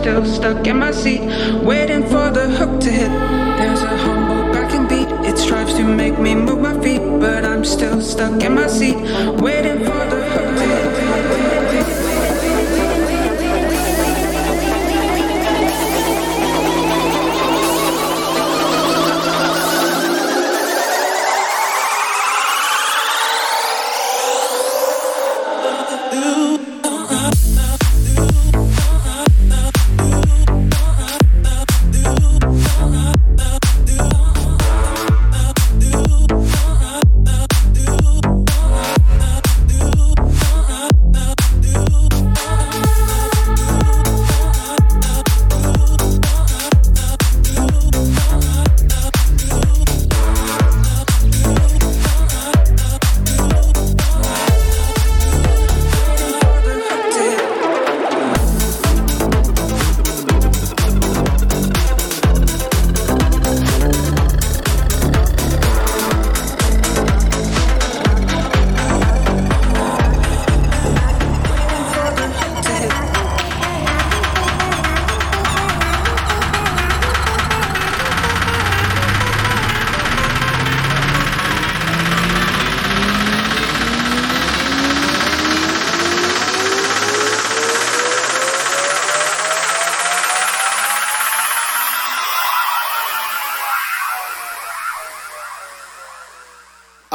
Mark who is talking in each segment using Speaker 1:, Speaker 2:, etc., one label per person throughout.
Speaker 1: still stuck in my seat, waiting for the hook to hit. There's a humble backing beat, it strives to make me move my feet, but I'm still stuck in my seat.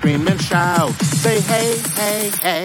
Speaker 2: Scream and shout. Say hey, hey, hey.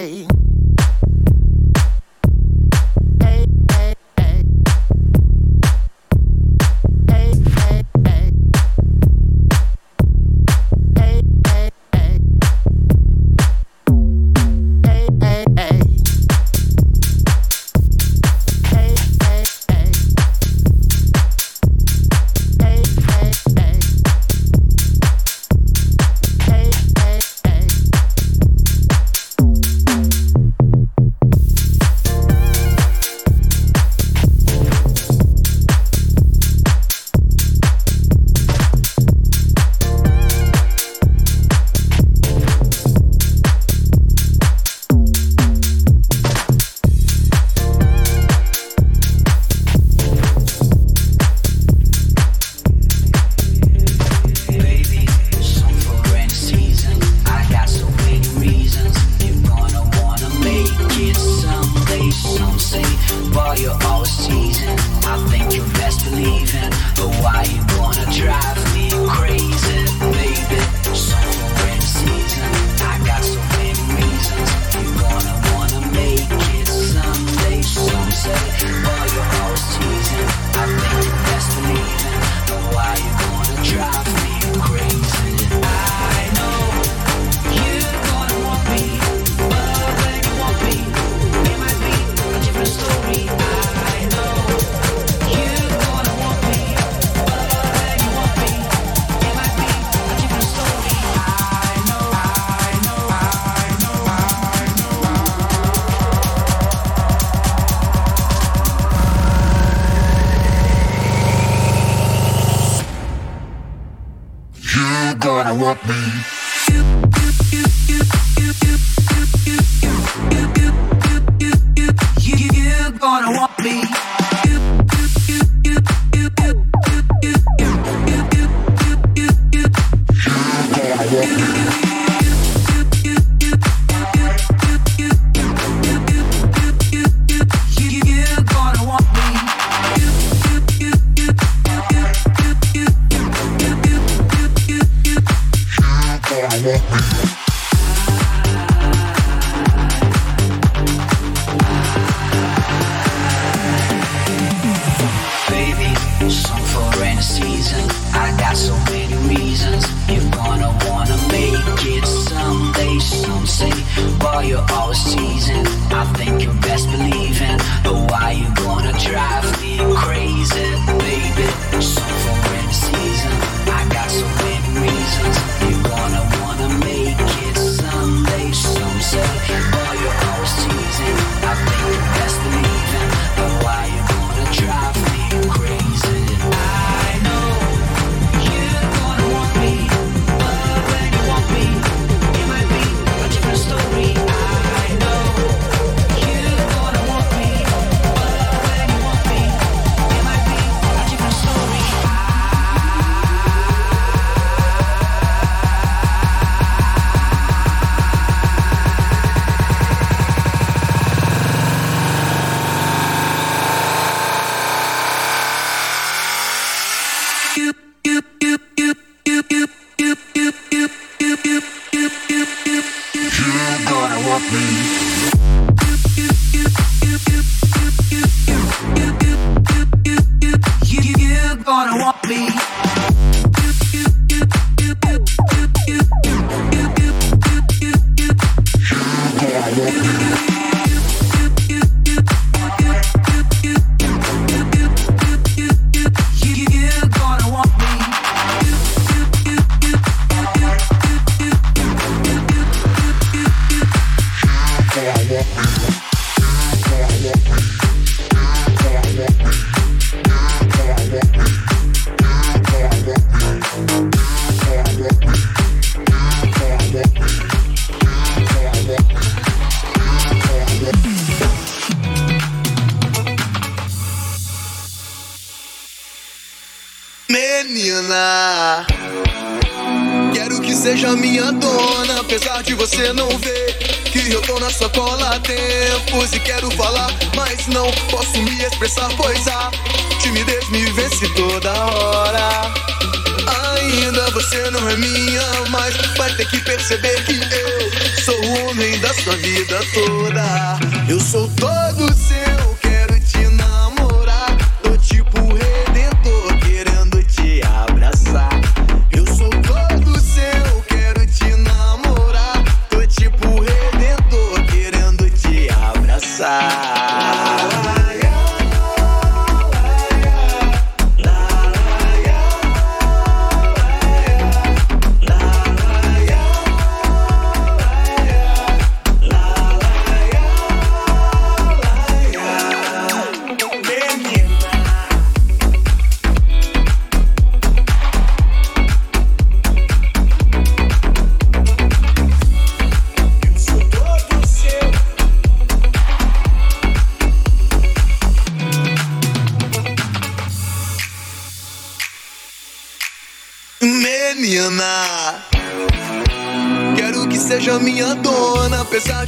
Speaker 3: Perceber que eu sou o homem da sua vida toda. Eu sou todo seu,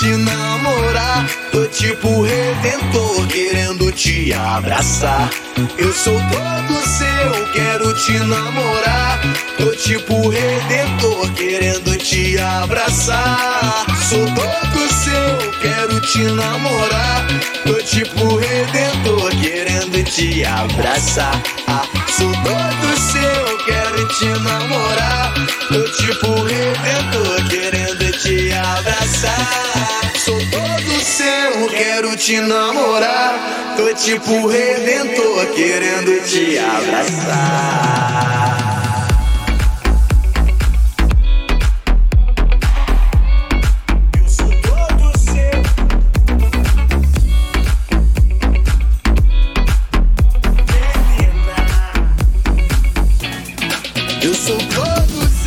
Speaker 3: te namorar. Tô tipo redentor, querendo te abraçar. Eu sou todo seu, quero te namorar. Tô tipo redentor, querendo te abraçar. Sou todo seu, quero te namorar. Tô tipo redentor, querendo te abraçar. Ah, sou todo seu, quero te namorar. Tô tipo redentor, querendo querendo te abraçar. Sou todo seu, quero te namorar. Tô tipo redentor, querendo te abraçar. Eu sou todo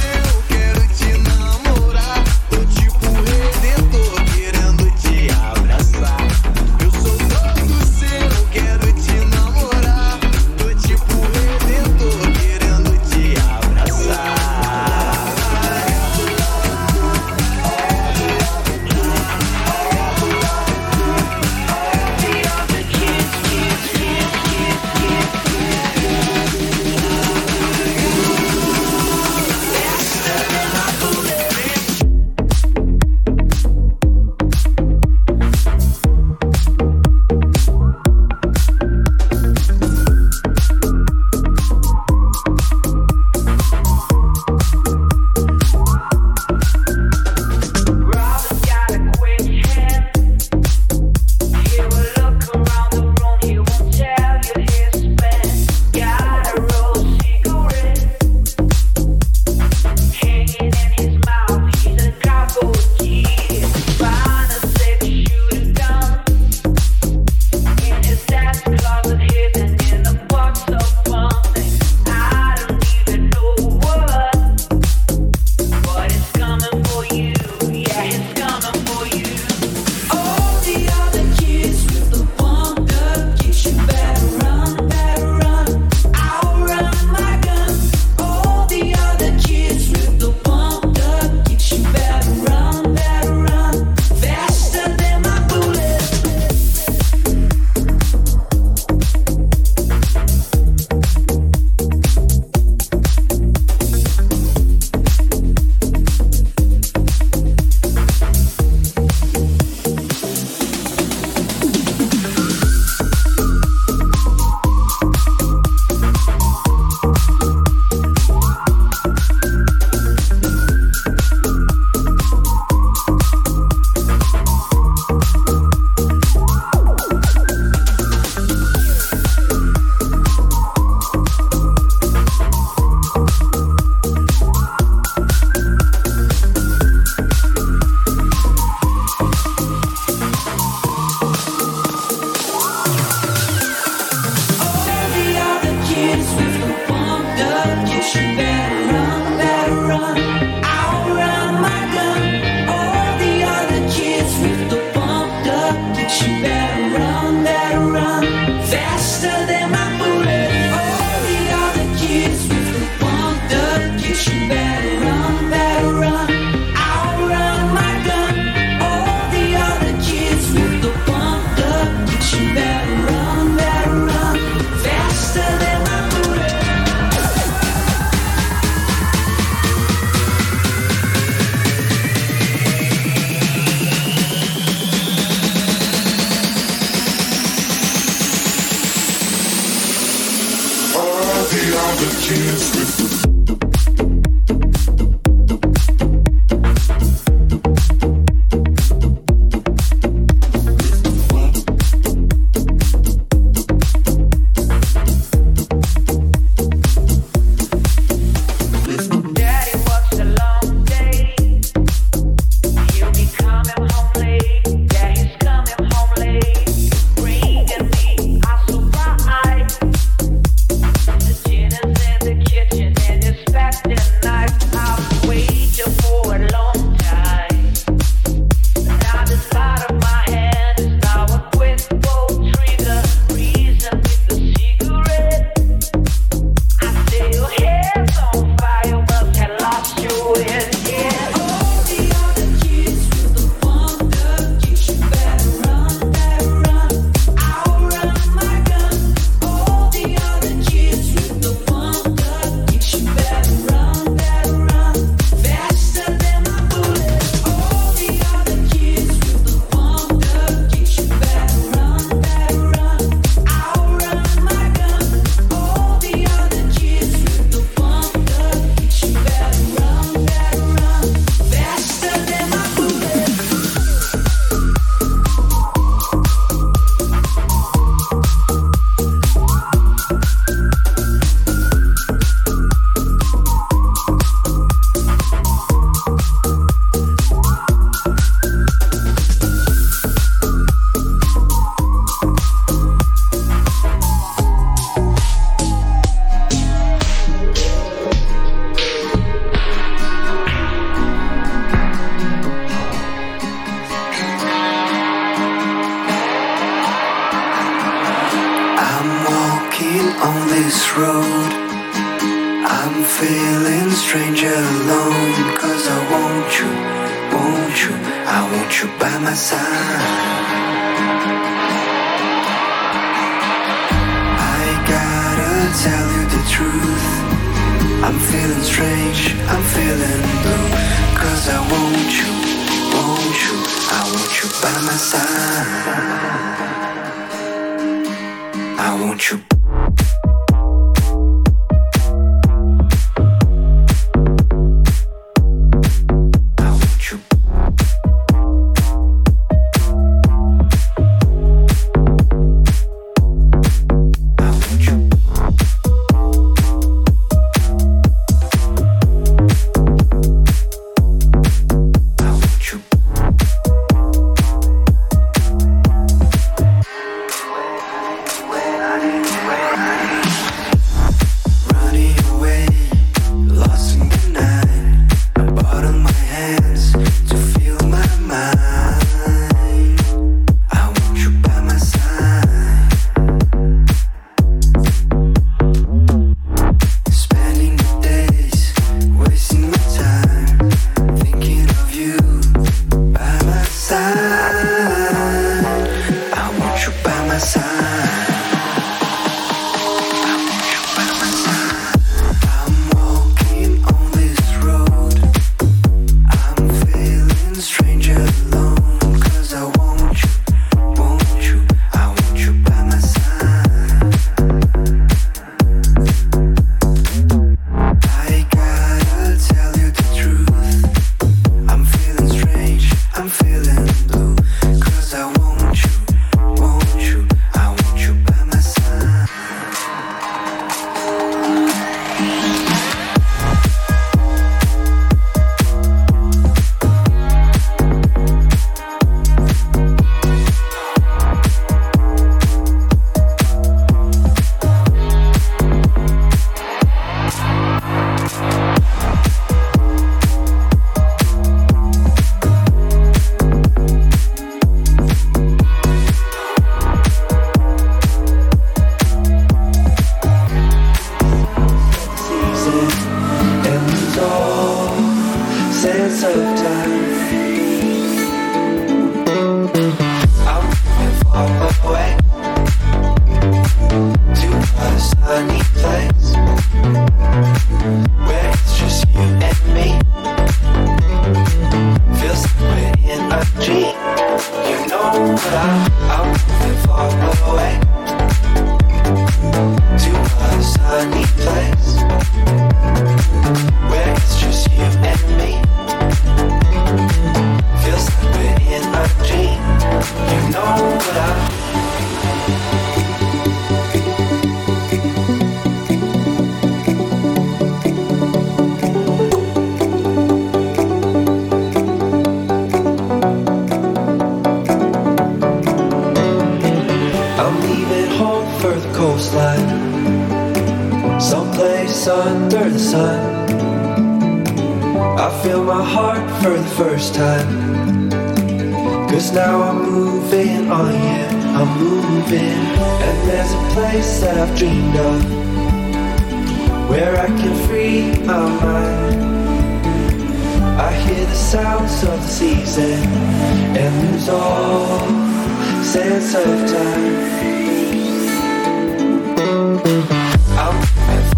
Speaker 4: of time.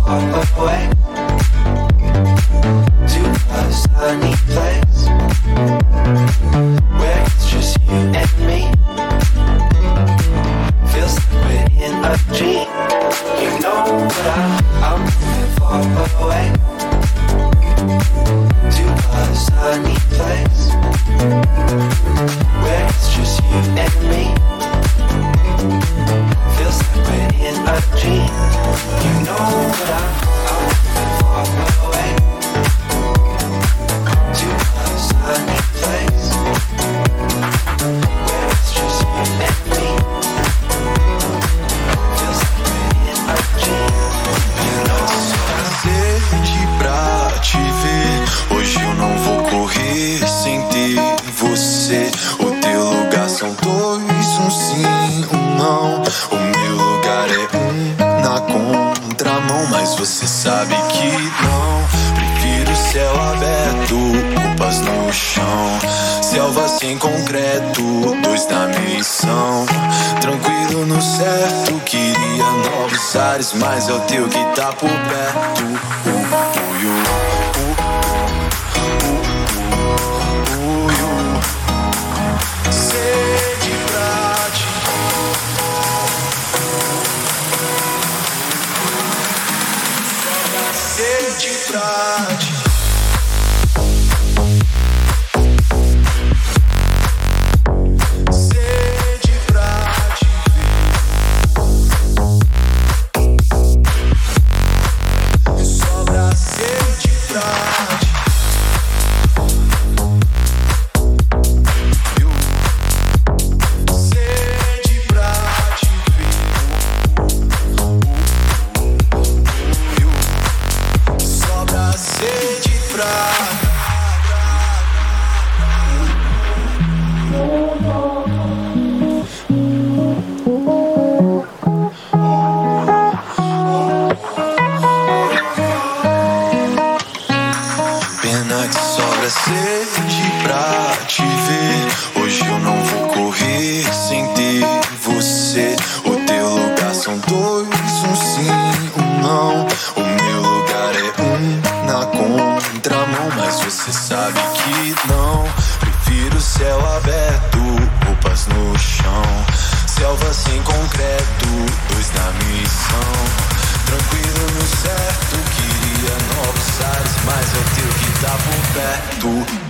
Speaker 4: I'll away.
Speaker 5: Selva sem concreto, dois da missão. Tranquilo no certo, queria novos ares, mas é o teu que tá por perto. Sobra sede pra te ver. Hoje eu não vou correr sem ter você. O teu lugar são dois, um sim, um não. O meu lugar é um na contramão, mas você sabe tá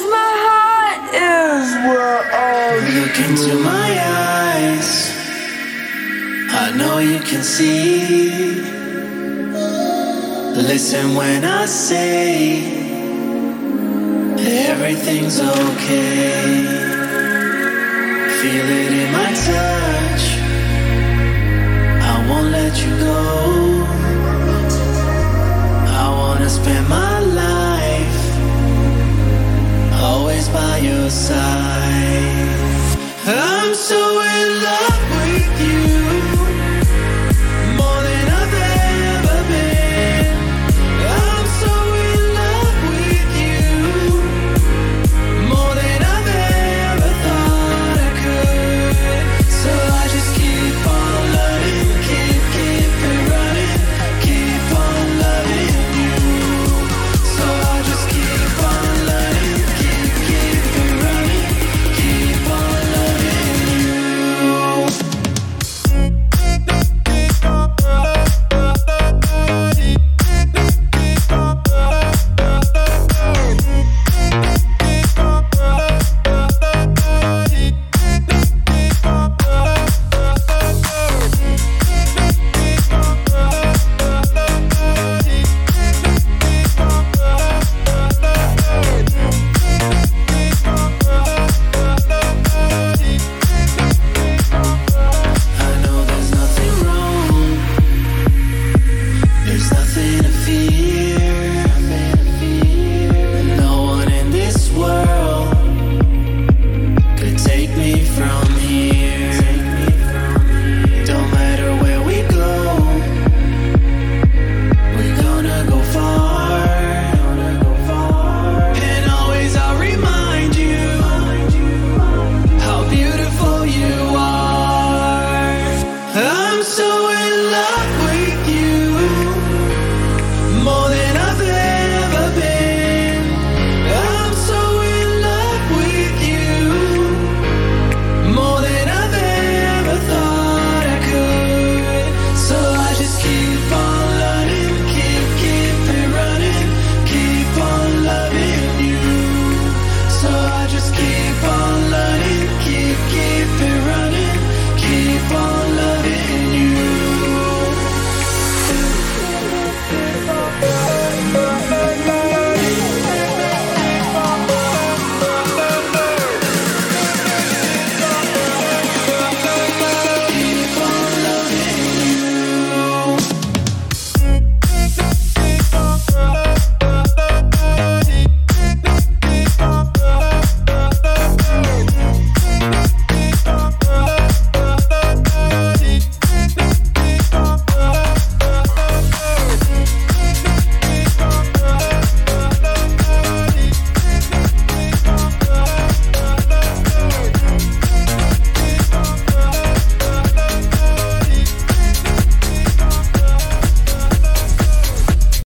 Speaker 6: Cause my heart is where
Speaker 7: all Look into my eyes. I know you can see. Listen when I say everything's okay. Feel it in my touch. I won't let you go. I wanna spend my life always by your side. I'm so in love